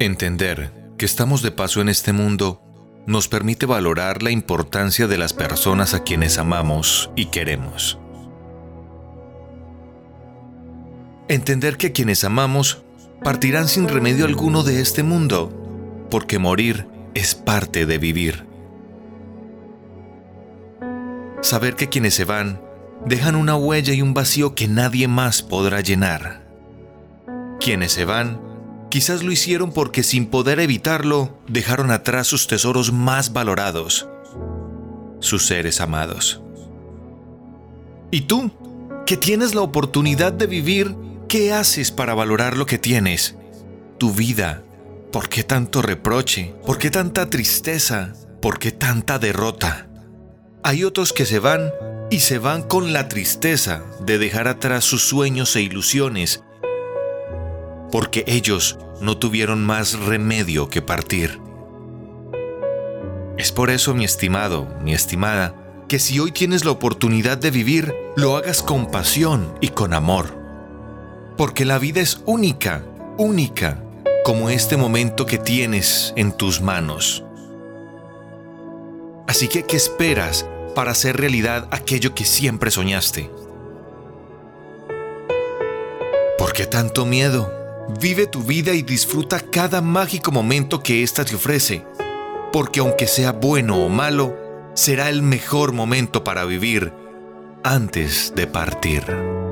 Entender que estamos de paso en este mundo nos permite valorar la importancia de las personas a quienes amamos y queremos. Entender que quienes amamos partirán sin remedio alguno de este mundo, porque morir es parte de vivir. Saber que quienes se van dejan una huella y un vacío que nadie más podrá llenar. Quienes se van quizás lo hicieron porque sin poder evitarlo dejaron atrás sus tesoros más valorados, sus seres amados. ¿Y tú, que tienes la oportunidad de vivir, qué haces para valorar lo que tienes? Tu vida. ¿Por qué tanto reproche? ¿Por qué tanta tristeza? ¿Por qué tanta derrota? Hay otros que se van y se van con la tristeza de dejar atrás sus sueños e ilusiones, porque ellos no tuvieron más remedio que partir. Es por eso, mi estimado, mi estimada, que si hoy tienes la oportunidad de vivir, lo hagas con pasión y con amor. Porque la vida es única, única, como este momento que tienes en tus manos. Así que, ¿qué esperas para hacer realidad aquello que siempre soñaste? ¿Por qué tanto miedo? Vive tu vida y disfruta cada mágico momento que ésta te ofrece, porque aunque sea bueno o malo, será el mejor momento para vivir antes de partir.